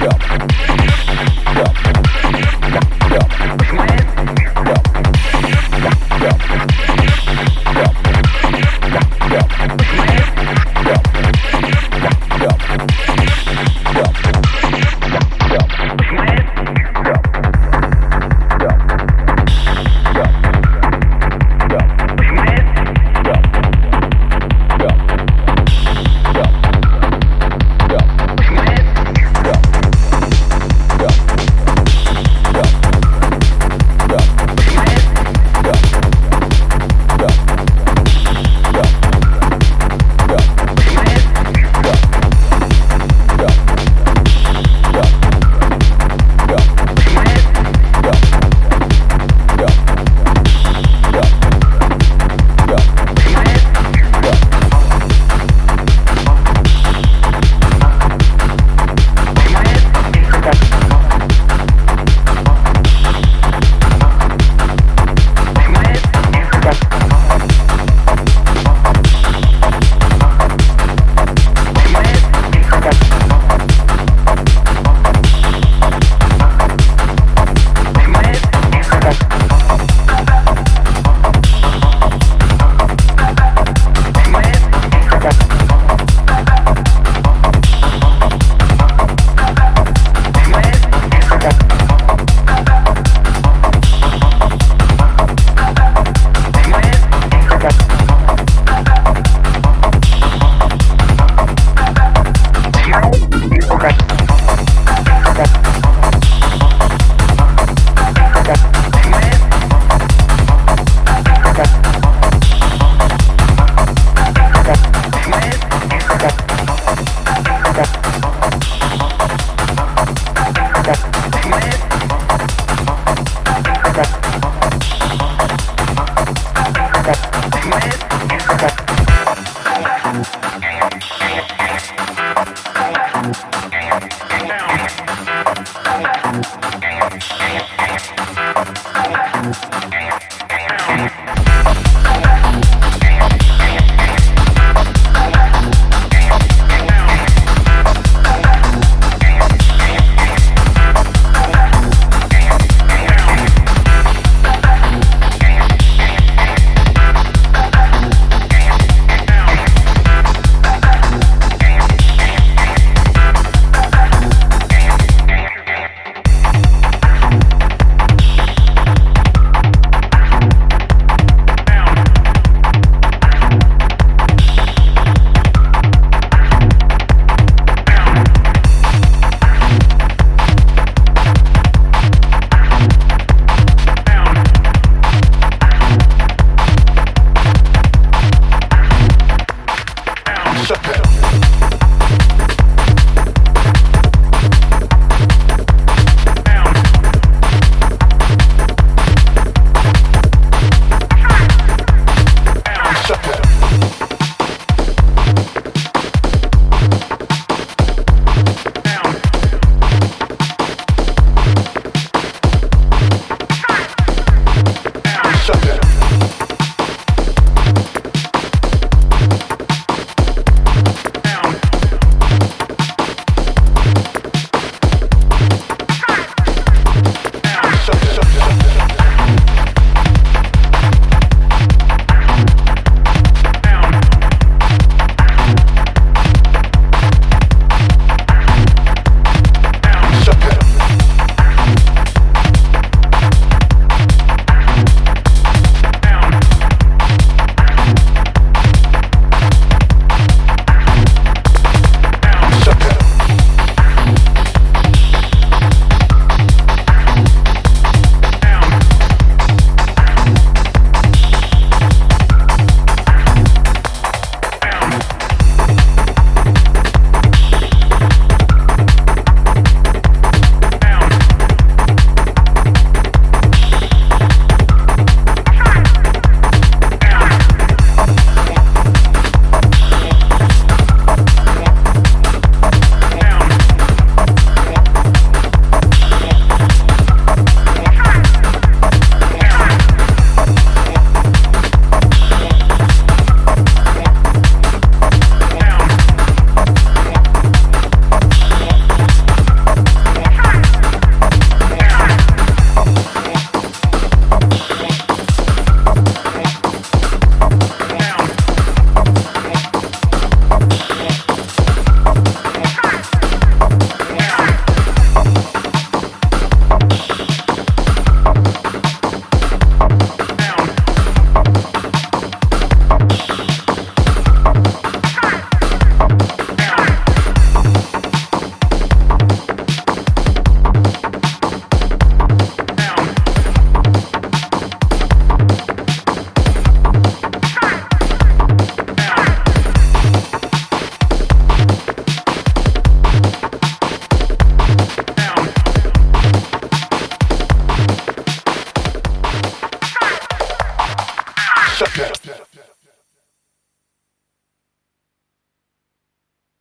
yeah.